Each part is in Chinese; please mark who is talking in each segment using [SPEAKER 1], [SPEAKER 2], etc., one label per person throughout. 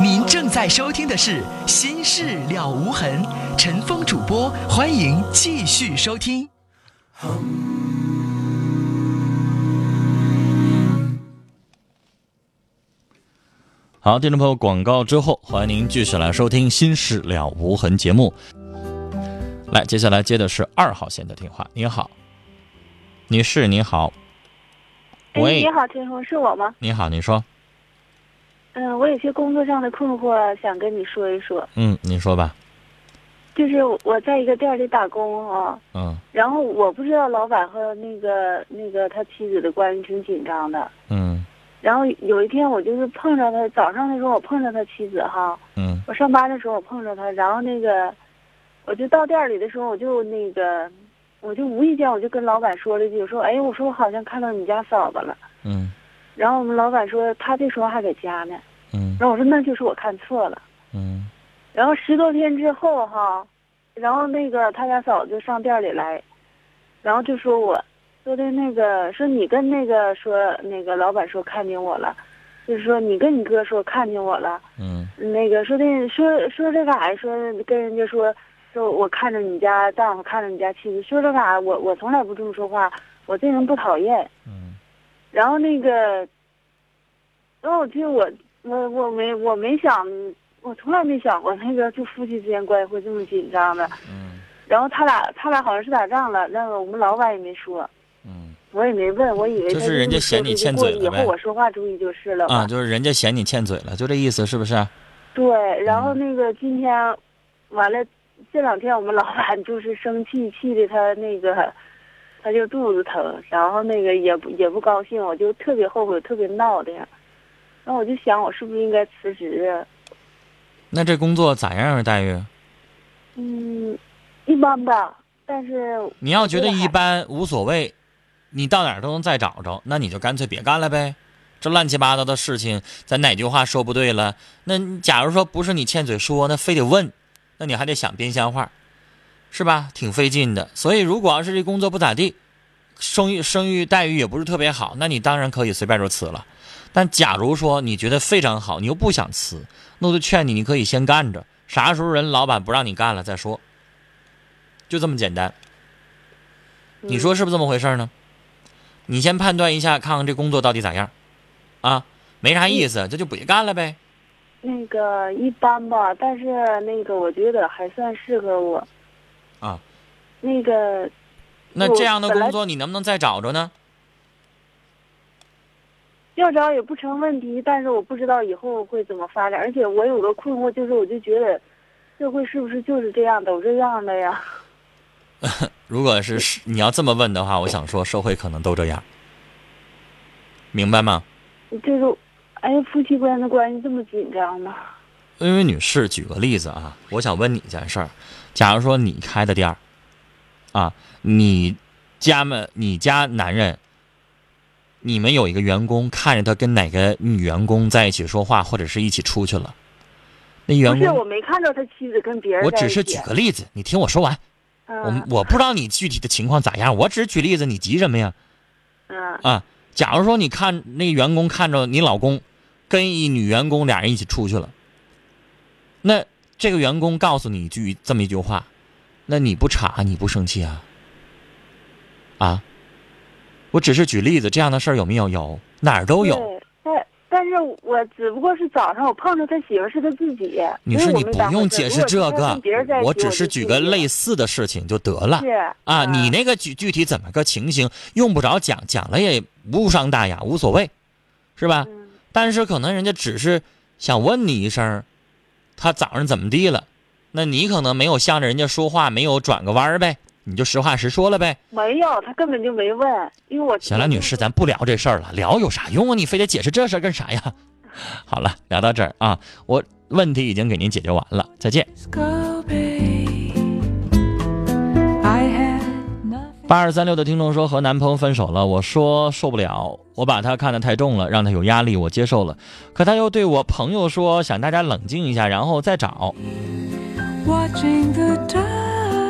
[SPEAKER 1] 您正在收听的是《心事了无痕》，陈峰主播，欢迎继续收听。
[SPEAKER 2] 好，听众朋友，广告之后，欢迎您继续来收听《心事了无痕》节目。来，接下来接的是二号线的电话。你好，女士，你好。
[SPEAKER 3] 哎，
[SPEAKER 2] 喂
[SPEAKER 3] 你，好，陈峰，是我吗？
[SPEAKER 2] 你好，你说，
[SPEAKER 3] 嗯，我有些工作上的困惑，想跟你说一说。
[SPEAKER 2] 嗯，你说吧，
[SPEAKER 3] 就是我在一个店里打工啊，
[SPEAKER 2] 嗯
[SPEAKER 3] 然后我不知道老板和那个那个他妻子的关系挺紧张的。
[SPEAKER 2] 嗯
[SPEAKER 3] 然后有一天我就是碰着他，早上的时候我碰着他妻子哈，
[SPEAKER 2] 嗯
[SPEAKER 3] 我上班的时候我碰着他，然后那个我就到店里的时候我就那个我就无意间我就跟老板说了一句，我说哎，我说我好像看到你家嫂子了。
[SPEAKER 2] 嗯
[SPEAKER 3] 然后我们老板说他这时候还在家呢，
[SPEAKER 2] 嗯
[SPEAKER 3] 然后我说那就是我看错了。
[SPEAKER 2] 嗯
[SPEAKER 3] 然后十多天之后哈，然后那个他家嫂子就上店里来，然后就说我，说的那个说你跟那个说那个老板说看见我了，就是说你跟你哥说看见我了，
[SPEAKER 2] 嗯
[SPEAKER 3] 那个说的说说这干啥？说跟人家说说我看着你家丈夫看着你家妻子，说这干啥？我我从来不这么说话，我这人不讨厌。
[SPEAKER 2] 嗯
[SPEAKER 3] 然后那个，然后我就我我我没我没想，我从来没想过那个就夫妻之间关系会这么紧张的。
[SPEAKER 2] 嗯
[SPEAKER 3] 然后他俩他俩好像是打仗了，那个我们老板也没说，
[SPEAKER 2] 嗯
[SPEAKER 3] 我也没问，我以为他
[SPEAKER 2] 就是人家嫌你欠嘴了呗
[SPEAKER 3] 以后我说话注意就是了嘛。
[SPEAKER 2] 啊，就是人家嫌你欠嘴了，就这意思，是不是？
[SPEAKER 3] 对，然
[SPEAKER 2] 嗯
[SPEAKER 3] 后那个今天，完了这两天我们老板就是生气，气的他那个，他就肚子疼，然后那个也不也不高兴，我就特别后悔，特别闹的呀。然后我就想，我是不是应该辞职啊？
[SPEAKER 2] 那这工作咋样啊？待遇？
[SPEAKER 3] 嗯，一般吧，但是
[SPEAKER 2] 你要觉得一般无所谓，你到哪儿都能再找着，那你就干脆别干了呗。这乱七八糟的事情，咱哪句话说不对了？那假如说不是你欠嘴说，那非得问，那你还得想编瞎话，是吧？挺费劲的。所以如果要是这工作不咋地，生育生育待遇也不是特别好，那你当然可以随便就辞了。但假如说你觉得非常好，你又不想辞，那我就劝你，你可以先干着，啥时候人老板不让你干了再说，就这么简单。你说是不是这么回事呢？你先判断一下，看看这工作到底咋样，啊，没啥意思，这就别干了呗。
[SPEAKER 3] 那个一般吧，但是那个我觉得还算适合我。
[SPEAKER 2] 啊，
[SPEAKER 3] 那个我
[SPEAKER 2] 那这样的工作你能不能再找着呢？
[SPEAKER 3] 要找也不成问题，但是我不知道以后会怎么发展，而且我有个困惑，就是我就觉得，社会是不是就是这样，都这样的呀？
[SPEAKER 2] 如果是是你要这么问的话，我想说社会可能都这样，明白吗？
[SPEAKER 3] 就是，哎，夫妻关的关系这么紧张吗？
[SPEAKER 2] 因为女士，举个例子啊，我想问你一件事儿：假如说你开的店儿，啊，你家们你家男人，你们有一个员工看着他跟哪个女员工在一起说话，或者是一起出去了，那员工
[SPEAKER 3] 不是，
[SPEAKER 2] 工，
[SPEAKER 3] 我没看到他妻子跟别人
[SPEAKER 2] 我。只是举个例子，你听我说完。我
[SPEAKER 3] 嗯
[SPEAKER 2] 我不知道你具体的情况咋样，我只是举例子，你急什么呀？
[SPEAKER 3] 嗯
[SPEAKER 2] 啊，假如说你看那个员工看着你老公跟一女员工俩人一起出去了，那这个员工告诉你一句这么一句话，那你不查你不生气啊？啊，我只是举例子，这样的事儿有没有？有，哪儿都有。
[SPEAKER 3] 对，但但是我只不过是早上我碰着他媳妇儿是他自己。
[SPEAKER 2] 女士，你不用解释这个我只是举个类
[SPEAKER 3] 似
[SPEAKER 2] 似的事情就得了。
[SPEAKER 3] 是
[SPEAKER 2] 啊，你
[SPEAKER 3] 嗯
[SPEAKER 2] 那个具具体怎么个情形，用不着讲，讲了也无伤大雅，无所谓，是吧？
[SPEAKER 3] 嗯
[SPEAKER 2] 但是可能人家只是想问你一声，他早上怎么地了，那你可能没有向着人家说话，没有转个弯儿呗，你就实话实说了呗。
[SPEAKER 3] 没有，他根本就没问，因为我
[SPEAKER 2] 行了，女士，咱不聊这事儿了，聊有啥用啊？你非得解释这事儿干啥呀？好了，聊到这儿啊，我问题已经给您解决完了，再见。八二三六的听众说和男朋友分手了，我说受不了，我把他看得太重了，让他有压力，我接受了。可他又对我朋友说想大家冷静一下，然后再找.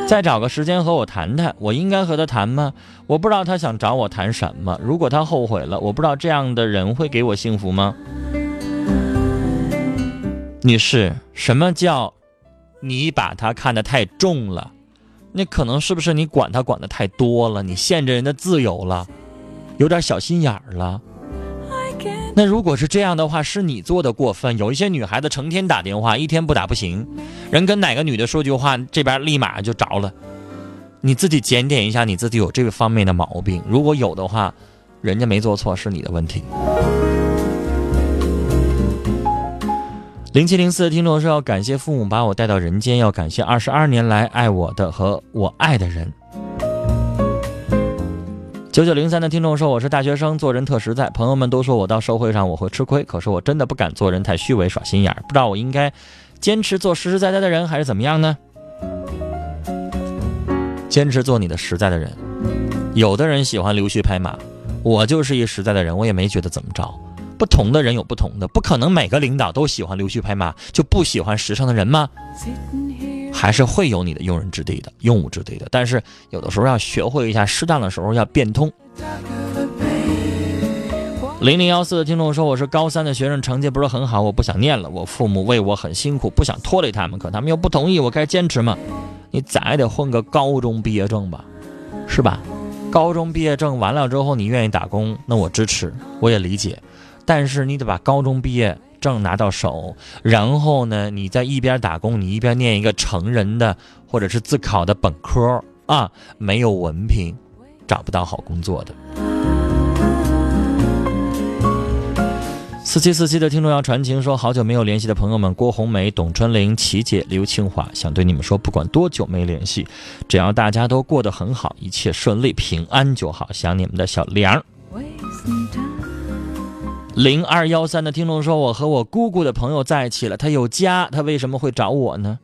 [SPEAKER 2] 再找个时间和我谈谈。我应该和他谈吗？我不知道他想找我谈什么。如果他后悔了，我不知道这样的人会给我幸福吗？女士，什么叫你把他看得太重了？那可能是不是你管他管得太多了？你限制人的自由了，有点小心眼儿了。那如果是这样的话，是你做的过分。有一些女孩子成天打电话，一天不打不行。人跟哪个女的说句话，这边立马就着了。你自己检点一下，你自己有这个方面的毛病。如果有的话，人家没做错，是你的问题。零七零四的听众说，要感谢父母把我带到人间，要感谢二十二年来爱我的和我爱的人。九九零三的听众说：“我是大学生，做人特实在。朋友们都说我到社会上我会吃亏，可是我真的不敢做人太虚伪耍心眼儿。不知道我应该坚持做实实在在的人，还是怎么样呢？坚持做你的实在的人。有的人喜欢溜须拍马，我就是一实在的人，我也没觉得怎么着。不同的人有不同的，不可能每个领导都喜欢溜须拍马，就不喜欢时尚的人吗？还是会有你的用人之地的，用武之地的。但是有的时候要学会一下，适当的时候要变通。零零幺四的听众说：“我是高三的学生，成绩不是很好，我不想念了。我父母为我很辛苦，不想拖累他们，可他们又不同意，我该坚持吗？你咋也得混个高中毕业证吧，是吧？高中毕业证完了之后，你愿意打工，那我支持，我也理解。但是你得把高中毕业证拿到手，然后呢，你在一边打工，你一边念一个成人的或者是自考的本科啊，没有文凭，找不到好工作的。”四七四七的听众要传情说，好久没有联系的朋友们，郭红梅、董春玲、琪姐、刘清华，想对你们说，不管多久没联系，只要大家都过得很好，一切顺利平安就好。想你们的小梁。零二幺三的听众说，我和我姑姑的朋友在一起了，他有家，他为什么会找我呢？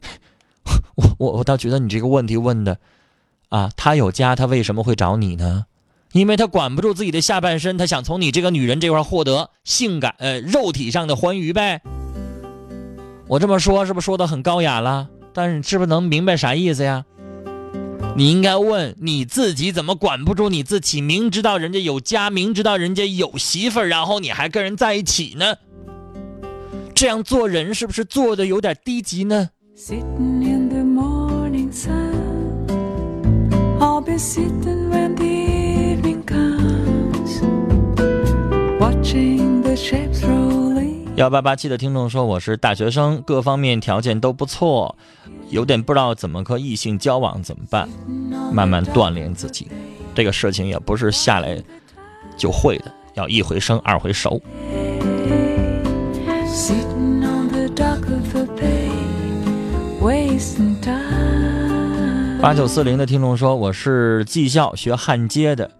[SPEAKER 2] 我我我倒觉得你这个问题问的，啊，他有家，他为什么会找你呢？因为他管不住自己的下半身，他想从你这个女人这块获得性感呃肉体上的欢愉呗。我这么说是不是说的很高雅了？但是你是不是能明白啥意思呀？你应该问你自己怎么管不住你自己？明知道人家有家，明知道人家有媳妇儿，然后你还跟人在一起呢？这样做人是不是做的有点低级呢
[SPEAKER 4] ？？watching the ships.
[SPEAKER 2] 幺八八七的听众说我是大学生，各方面条件都不错，有点不知道怎么和异性交往，怎么办？慢慢锻炼自己，这个事情也不是下来就会的，要一回生二回熟。八九四零的听众说我是技校学焊接的，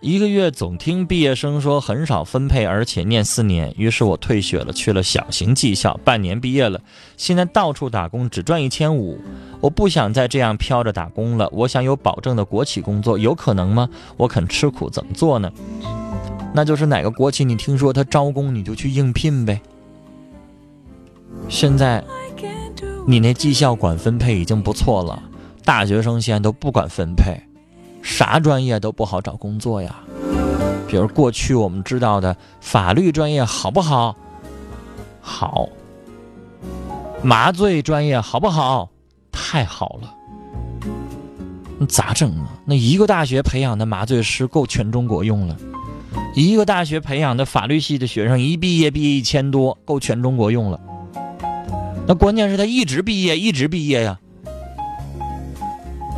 [SPEAKER 2] 一个月总听毕业生说很少分配，而且念四年，于是我退学了，去了小型技校，半年毕业了，现在到处打工，只赚一千五。我不想再这样飘着打工了，我想有保证的国企工作，有可能吗？我肯吃苦，怎么做呢？那就是哪个国企你听说他招工，你就去应聘呗。现在你那技校管分配已经不错了，大学生现在都不管分配，啥专业都不好找工作呀。比如过去我们知道的法律专业好不好？好。麻醉专业好不好？太好了。那咋整啊？那一个大学培养的麻醉师够全中国用了，一个大学培养的法律系的学生一毕业毕业一千多，够全中国用了。那关键是他一直毕业，一直毕业呀。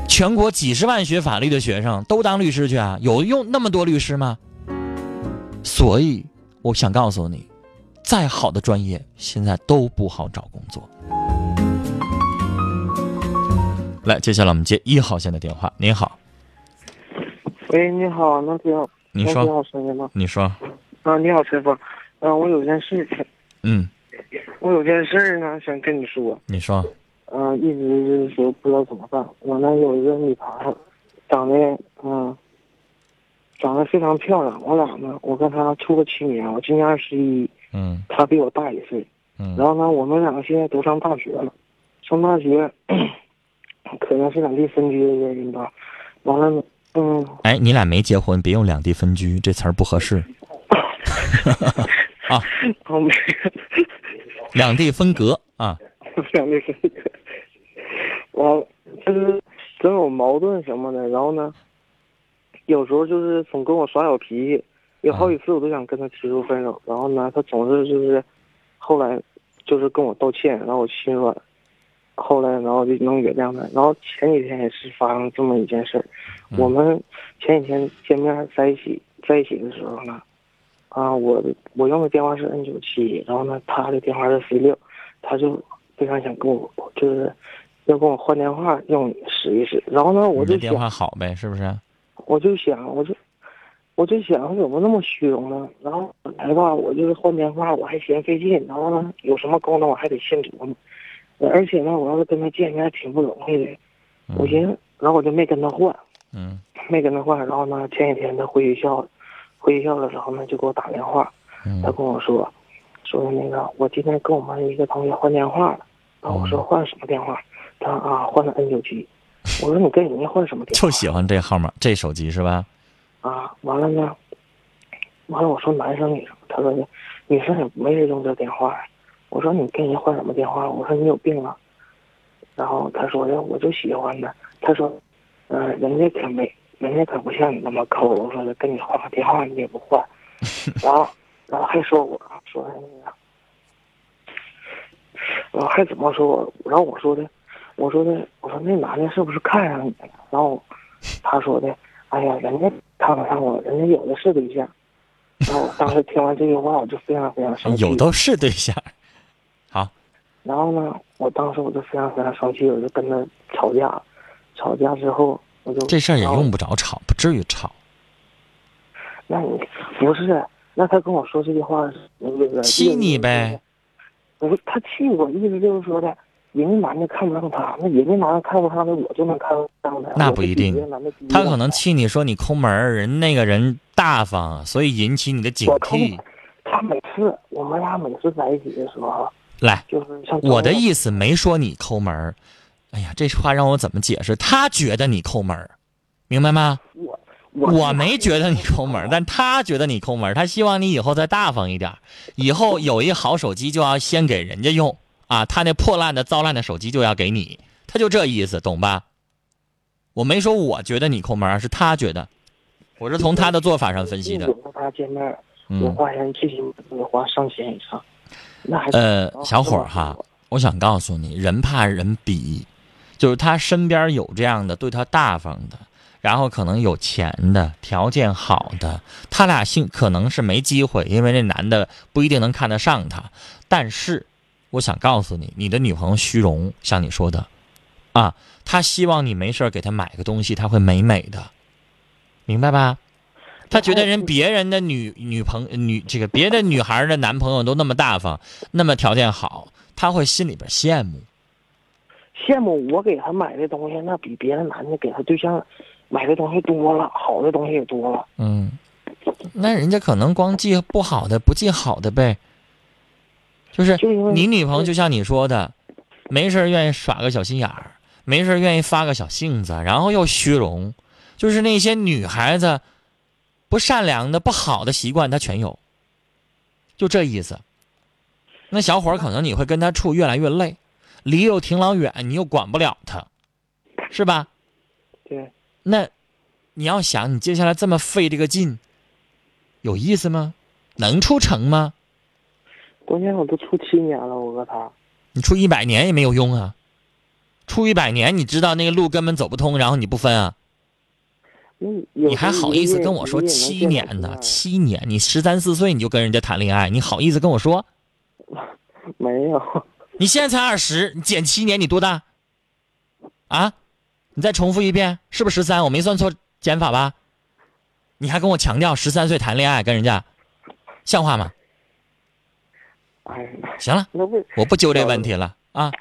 [SPEAKER 2] 全国几十万学法律的学生都当律师去啊？有用那么多律师吗？所以我想告诉你，再好的专业现在都不好找工作。来，接下来我们接一号线的电话。您好，
[SPEAKER 5] 喂，你好，能听
[SPEAKER 2] 你说，
[SPEAKER 5] 好声音吗？
[SPEAKER 2] 你说，
[SPEAKER 5] 啊，你好，陈峰。啊，我有件事情，
[SPEAKER 2] 嗯，
[SPEAKER 5] 我有件事儿呢，想跟你说。
[SPEAKER 2] 你说，
[SPEAKER 5] 嗯、一直就是说不知道怎么办。我呢有一个女孩儿，长得嗯、长得非常漂亮。我俩呢，我跟她处了七年，我今年二十一，
[SPEAKER 2] 嗯
[SPEAKER 5] 她比我大一岁。
[SPEAKER 2] 嗯
[SPEAKER 5] 然后呢，我们两个现在都上大学了，上大学可能是两地分居的原因吧。完了，嗯，
[SPEAKER 2] 哎，你俩没结婚，别用两地分居这词儿不合适。
[SPEAKER 5] 我没，
[SPEAKER 2] 两地分隔啊。
[SPEAKER 5] 两地分隔。我，就是总有矛盾什么的，然后呢，有时候就是总跟我耍小脾气，有好几次我都想跟他提出分手，然后呢，他总是就是后来就是跟我道歉，然后我心软，后来然后就能原谅他。然后前几天也是发生这么一件事儿，我们前几天见面在一起在一起的时候呢，啊，我我用的电话是 N 九七，然后呢，他的电话是 C 六，他就非常想跟我就是要跟我换电话用使一使，然后呢，我就想
[SPEAKER 2] 电话好呗，是不是？
[SPEAKER 5] 我就想，我就我就想，怎么那么虚荣呢？然后本来吧，我就是换电话，我还嫌费劲，然后呢，有什么功能我还得先琢磨，而且呢，我要是跟他见面挺不容易的，我寻思，然后我就没跟他换，
[SPEAKER 2] 嗯
[SPEAKER 5] 没跟他换。然后呢，前几天他回学校，回学校的时候呢，就给我打电话，他
[SPEAKER 2] 嗯
[SPEAKER 5] 跟我说，说那个我今天跟我们一个同学换电话了，然后我说换什么电话？他啊换了 N 九七，我说你跟人家换什么电话？
[SPEAKER 2] 就喜欢这号码，这手机是吧？
[SPEAKER 5] 啊，完了呢，完了我说男生女生，他说女生也没人用这电话呀。我说你跟人家换什么电话？我说你有病啊。然后他说的我就喜欢的，他说，嗯、人家可没，人家可不像你那么抠。我说的跟你换个电话你也不换，然后然后还说我说那个，然后还怎么说我？然后我说的，我说的，我说那男的是不是看上你了？然后他说的，哎呀，人家看不上我，人家有的是对象。然后我当时听完这句话，我就非常非常生气。
[SPEAKER 2] 有都是对象。好，
[SPEAKER 5] 然后呢，我当时我就非常非常生气，我就跟他吵架。吵架之后，我就
[SPEAKER 2] 这事儿也用不着吵，不至于吵。
[SPEAKER 5] 那你不是？那他跟我说这句话是那个
[SPEAKER 2] 气你呗。
[SPEAKER 5] 不是他气我，意思就是说的，人家男的看不上他，那人家男的看不上他，我就能看上他。我比
[SPEAKER 2] 那不一定他可能气你说你抠门儿，人那个人大方，所以引起你的警惕。
[SPEAKER 5] 他每次我们俩每次在一起的时候，
[SPEAKER 2] 来，
[SPEAKER 5] 就是像
[SPEAKER 2] 我的，意思没说你抠门儿。哎呀，这话让我怎么解释？他觉得你抠门儿，明白吗？
[SPEAKER 5] 我我
[SPEAKER 2] 我没觉得你抠门儿，但他觉得你抠门儿，他希望你以后再大方一点，以后有一好手机就要先给人家用啊，他那破烂的、糟烂的手机就要给你，他就这意思，懂吧？我没说我觉得你抠门儿，是他觉得，我是从他的做法上分析的
[SPEAKER 5] 我。和他见面，我
[SPEAKER 2] 嗯，
[SPEAKER 5] 花钱最起码得花上千以上，那还
[SPEAKER 2] 呃，小伙儿哈，我想告诉你，人怕人比，就是他身边有这样的对他大方的，然后可能有钱的，条件好的，他俩性可能是没机会，因为那男的不一定能看得上他。但是，我想告诉你，你的女朋友虚荣，像你说的，啊，她希望你没事儿给她买个东西，她会美美的，明白吧？她觉得人别人的女女朋女这个别的女孩的男朋友都那么大方，那么条件好，她会心里边羡慕。
[SPEAKER 5] 羡慕我给她买的东西，那比别的男的给她对象买的东西多了，好的东西也多了。
[SPEAKER 2] 嗯，那人家可能光记不好的，不记好的呗。就是你女朋友就像你说的，没事愿意耍个小心眼儿，没事愿意发个小性子，然后又虚荣，就是那些女孩子不善良的、不好的习惯，她全有，就这意思。那小伙儿可能你会跟他处越来越累，离又挺老远，你又管不了他，是吧？
[SPEAKER 5] 对，
[SPEAKER 2] 那你要想，你接下来这么费这个劲，有意思吗？能处成吗？
[SPEAKER 5] 关键我都处七年了，我和他。
[SPEAKER 2] 你处一百年也没有用啊！处一百年，你知道那个路根本走不通，然后你不分啊？你还好意思跟我说七年呢？七年，你十三四岁你就跟人家谈恋爱，你好意思跟我说？
[SPEAKER 5] 没有，
[SPEAKER 2] 你现在才二十，你减七年你多大？啊？你再重复一遍，是不是十三？我没算错减法吧？你还跟我强调十三岁谈恋爱跟人家，像话吗？
[SPEAKER 5] 哎，
[SPEAKER 2] 行了。我不揪这问题了啊，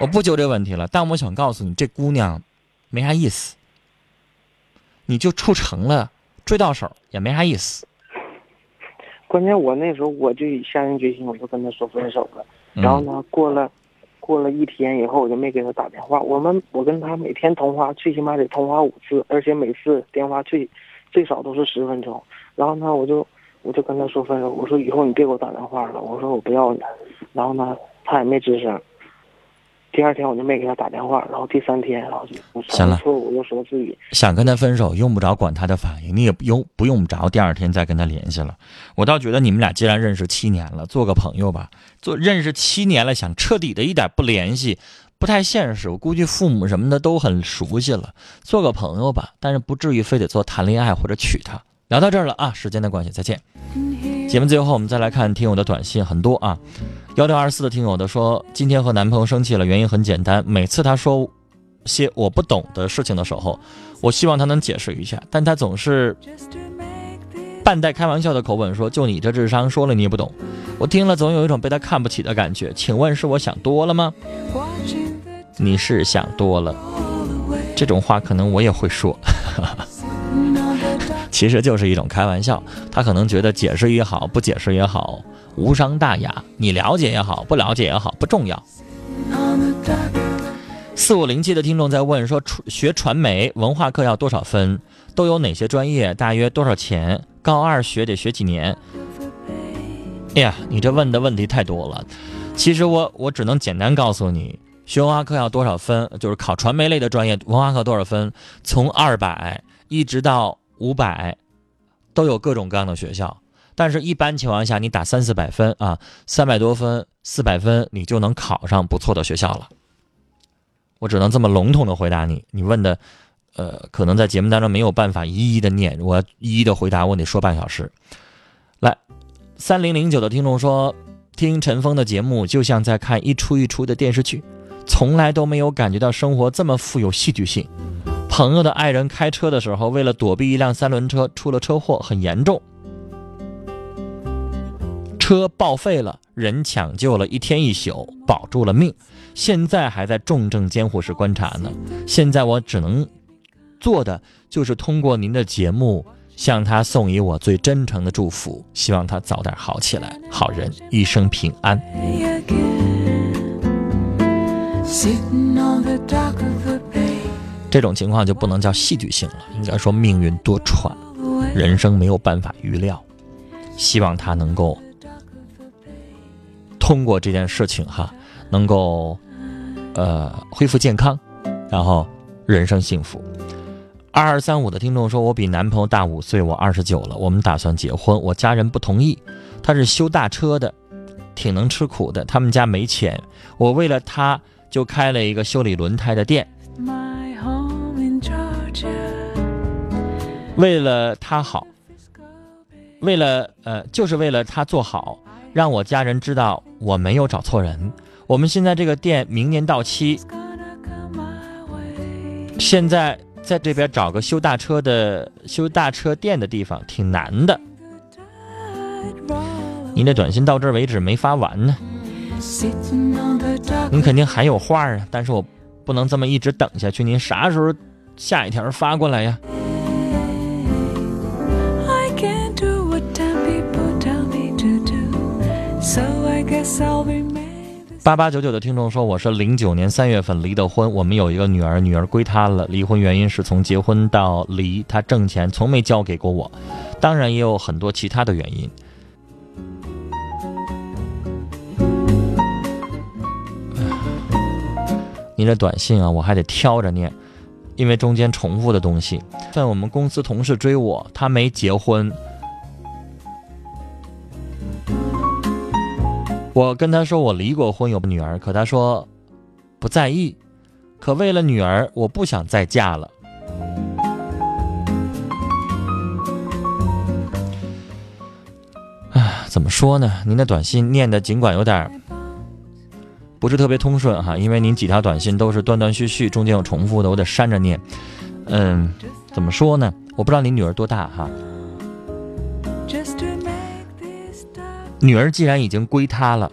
[SPEAKER 2] 我不揪这问题了。但我想告诉你，这姑娘没啥意思，你就处成了，追到手也没啥意思。
[SPEAKER 5] 关键我那时候我就下定决心，我就跟他说分手了。
[SPEAKER 2] 嗯
[SPEAKER 5] 然后呢，过了过了一天以后，我就没给他打电话。我们我跟他每天通话，最起码得通话五次，而且每次电话最最少都是十分钟。然后呢，我就我就跟他说分手，我说以后你别给我打电话了，我说我不要你。然后呢，他也没吱声。第二天我就没给他打电话，然后第三天，然后就我
[SPEAKER 2] 行了
[SPEAKER 5] 错误又说自己
[SPEAKER 2] 想跟他分手，用不着管他的反应，你也不用不用着第二天再跟他联系了。我倒觉得你们俩既然认识七年了，做个朋友吧。做认识七年了，想彻底的一点不联系，不太现实。我估计父母什么的都很熟悉了，做个朋友吧，但是不至于非得做谈恋爱或者娶她。聊到这儿了啊，时间的关系，再见。节目最后，我们再来看听友的短信，很多啊。幺六二四的听友的说，今天和男朋友生气了，原因很简单，每次他说些我不懂的事情的时候，我希望他能解释一下，但他总是半带开玩笑的口吻说：“就你这智商，说了你也不懂。”我听了总有一种被他看不起的感觉。请问是我想多了吗？你是想多了，这种话可能我也会说。其实就是一种开玩笑，他可能觉得解释也好，不解释也好，无伤大雅。你了解也好，不了解也好，不重要。四五零七的听众在问说，学传媒文化课要多少分？都有哪些专业？大约多少钱？高二学得学几年？哎呀，你这问的问题太多了。其实我我只能简单告诉你，学文化课要多少分？就是考传媒类的专业，文化课多少分？从二百一直到五百，都有各种各样的学校。但是，一般情况下，你打三四百分啊，三百多分、四百分，你就能考上不错的学校了。我只能这么笼统的回答你。你问的，呃，可能在节目当中没有办法一一的念，我一一的回答，我得说半小时。来，三零零九的听众说，听陈峰的节目就像在看一出一出的电视剧，从来都没有感觉到生活这么富有戏剧性。朋友的爱人开车的时候，为了躲避一辆三轮车，出了车祸，很严重。车报废了，人抢救了一天一宿，保住了命，现在还在重症监护室观察呢。现在我只能做的就是通过您的节目向他送以我最真诚的祝福，希望他早点好起来，好人一生平安。这种情况就不能叫戏剧性了，应该说命运多舛，人生没有办法预料。希望他能够通过这件事情哈，能够呃恢复健康，然后人生幸福。二二三五的听众说，我比男朋友大五岁，我二十九了，我们打算结婚，我家人不同意。他是修大车的，挺能吃苦的，他们家没钱，我为了他就开了一个修理轮胎的店。为了他好，为了呃，就是为了他做好，让我家人知道我没有找错人。我们现在这个店明年到期，现在在这边找个修大车的修大车店的地方挺难的。您的短信到这儿为止没发完呢，您肯定还有话啊，但是我不能这么一直等下去。您啥时候下一条发过来呀？八八九九的听众说，我是零九年三月份离的婚，我们有一个女儿，女儿归他了。离婚原因是从结婚到离，他挣钱从没交给过我，当然也有很多其他的原因。您的短信啊，我还得挑着念，因为中间重复的东西。在我们公司同事追我，他没结婚，我跟他说我离过婚，有个女儿，可他说不在意。可为了女儿，我不想再嫁了。唉，怎么说呢？您的短信念的尽管有点不是特别通顺哈，因为您几条短信都是断断续续，中间有重复的，我得删着念。嗯，怎么说呢？我不知道您女儿多大哈。女儿既然已经归他了，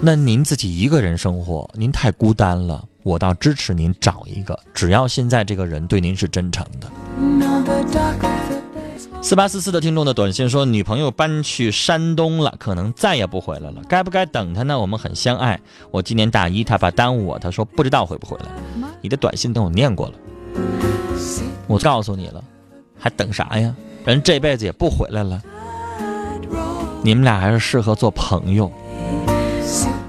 [SPEAKER 2] 那您自己一个人生活，您太孤单了。我倒支持您找一个，只要现在这个人对您是真诚的。四八四四的听众的短信说，女朋友搬去山东了，可能再也不回来了。该不该等她呢？我们很相爱。我今年大一，她怕耽误我，她说不知道回不回来。你的短信等我念过了，我告诉你了，还等啥呀？人这辈子也不回来了，你们俩还是适合做朋友。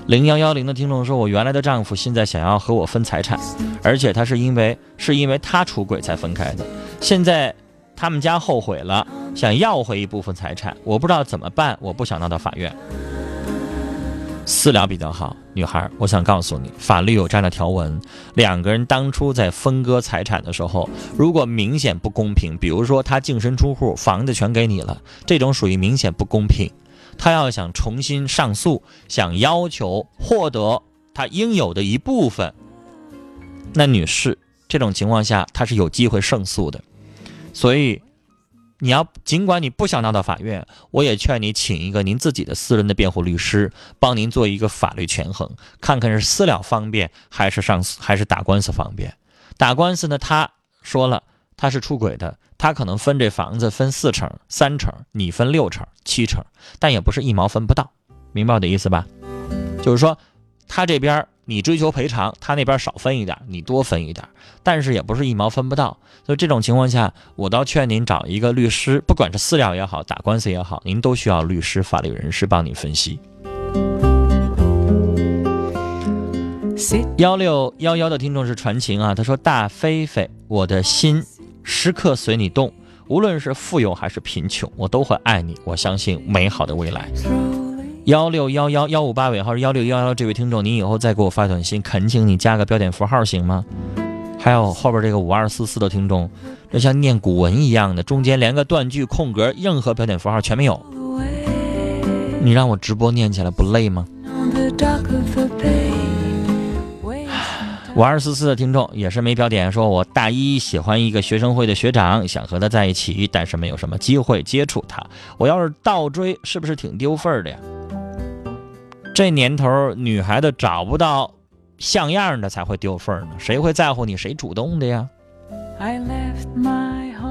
[SPEAKER 2] 零幺幺零的听众说，我原来的丈夫现在想要和我分财产，而且他是因为是因为他出轨才分开的，现在他们家后悔了，想要回一部分财产，我不知道怎么办，我不想闹到法院。私了比较好，女孩，我想告诉你，法律有这样的条文：两个人当初在分割财产的时候，如果明显不公平，比如说他净身出户，房子全给你了，这种属于明显不公平。他要想重新上诉，想要求获得他应有的一部分，那女士，这种情况下他是有机会胜诉的。所以。你要尽管你不想闹到法院，我也劝你请一个您自己的私人的辩护律师，帮您做一个法律权衡，看看是私了方便还是上还是打官司方便。打官司呢，他说了他是出轨的，他可能分这房子分四成、三成，你分六成、七成，但也不是一毛分不到，明白我的意思吧？就是说，他这边。你追求赔偿，他那边少分一点，你多分一点，但是也不是一毛分不到。所以这种情况下，我倒劝您找一个律师，不管是私了也好，打官司也好，您都需要律师、法律人士帮你分析。幺六幺幺的听众是传情啊，他说：“大飞飞，我的心时刻随你动，无论是富有还是贫穷，我都会爱你。我相信美好的未来。”幺六幺幺幺五八尾号是幺六幺幺，这位听众，你以后再给我发短信，恳请你加个标点符号行吗？还有后边这个五二四四的听众，这像念古文一样的，中间连个断句、空格，任何标点符号全没有。你让我直播念起来不累吗？五二四四的听众也是没标点，说我大一喜欢一个学生会的学长，想和他在一起，但是没有什么机会接触他。我要是倒追，是不是挺丢份儿的呀？这年头，女孩子找不到像样的才会丢份儿呢。谁会在乎你谁主动的呀？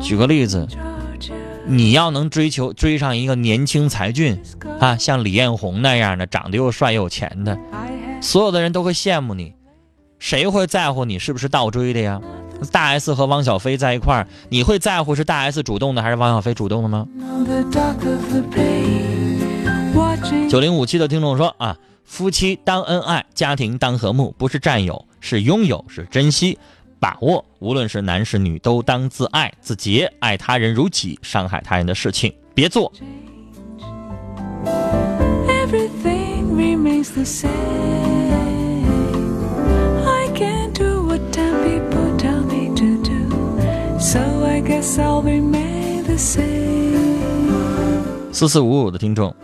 [SPEAKER 2] 举个例子，你要能追求追上一个年轻才俊啊，像李彦宏那样的，长得又帅又有钱的，所有的人都会羡慕你。谁会在乎你是不是倒追的呀？大 S 和汪小菲在一块儿，你会在乎是大 S 主动的还是汪小菲主动的吗？九零五七的听众说啊，夫妻当恩爱，家庭当和睦，不是占有，是拥有，是珍惜，把握。无论是男是女，都当自爱自洁，爱他人如己，伤害他人的事情别做。四四五五的听众。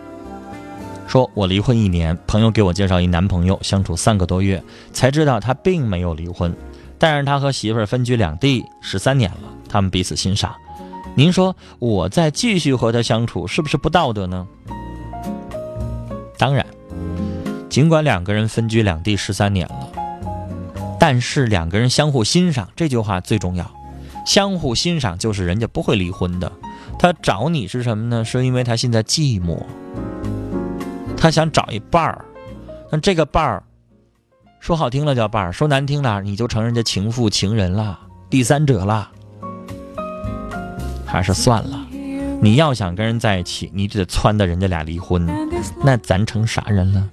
[SPEAKER 2] 说我离婚一年，朋友给我介绍一男朋友，相处三个多月，才知道他并没有离婚，但是他和媳妇儿分居两地十三年了，他们彼此欣赏。您说我再继续和他相处是不是不道德呢？当然，尽管两个人分居两地十三年了，但是两个人相互欣赏这句话最重要，相互欣赏就是人家不会离婚的。他找你是什么呢？是因为他现在寂寞。他想找一伴儿，那这个伴儿，说好听了叫伴儿，说难听了你就成人家情妇、情人了，第三者了。还是算了，你要想跟人在一起，你就得撺掇人家俩离婚，那咱成啥人了？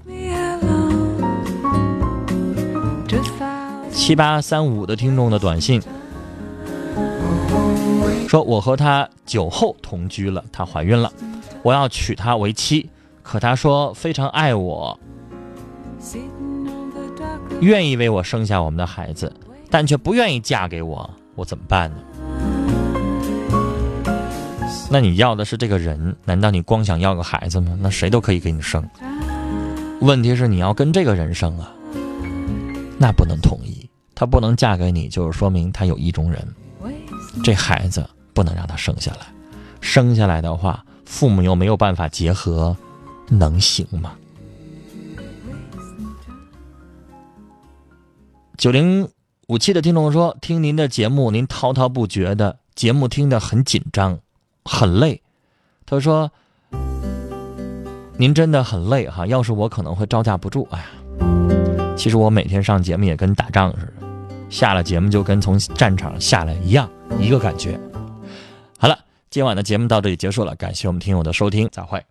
[SPEAKER 2] 七八三五的听众的短信说：“我和他酒后同居了，她怀孕了，我要娶她为妻。”可他说非常爱我，愿意为我生下我们的孩子，但却不愿意嫁给我，我怎么办呢？那你要的是这个人？难道你光想要个孩子吗？那谁都可以给你生。问题是你要跟这个人生啊，那不能同意。他不能嫁给你，就是说明他有意中人。这孩子不能让他生下来，生下来的话，父母又没有办法结合。能行吗？九零五七的听众说：“听您的节目，您滔滔不绝的节目听得很紧张，很累。”他说：“您真的很累哈，要是我可能会招架不住。哎呀，其实我每天上节目也跟打仗似的，下了节目就跟从战场下来一样，一个感觉。”今晚的节目到这里结束了，感谢我们听友的收听，再会。